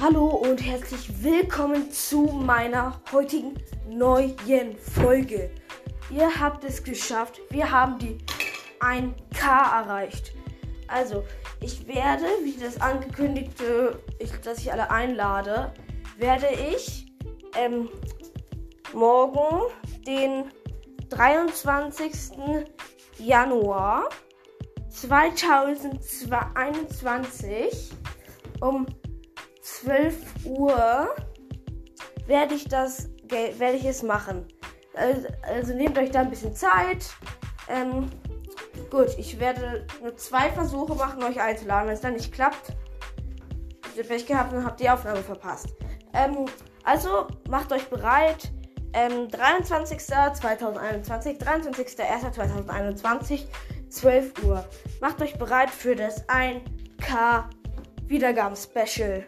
Hallo und herzlich willkommen zu meiner heutigen neuen Folge. Ihr habt es geschafft. Wir haben die 1K erreicht. Also, ich werde, wie das angekündigte, ich, dass ich alle einlade, werde ich ähm, morgen, den 23. Januar 2021 um 12 Uhr werde ich das werde ich es machen. Also, also, nehmt euch da ein bisschen Zeit. Ähm, gut, ich werde nur zwei Versuche machen, euch einzuladen. Wenn es dann nicht klappt, habt ihr Pech gehabt und habt die Aufnahme verpasst. Ähm, also macht euch bereit. Ähm, 23.2021, 23.01.2021, 12 Uhr. Macht euch bereit für das 1K Wiedergaben-Special.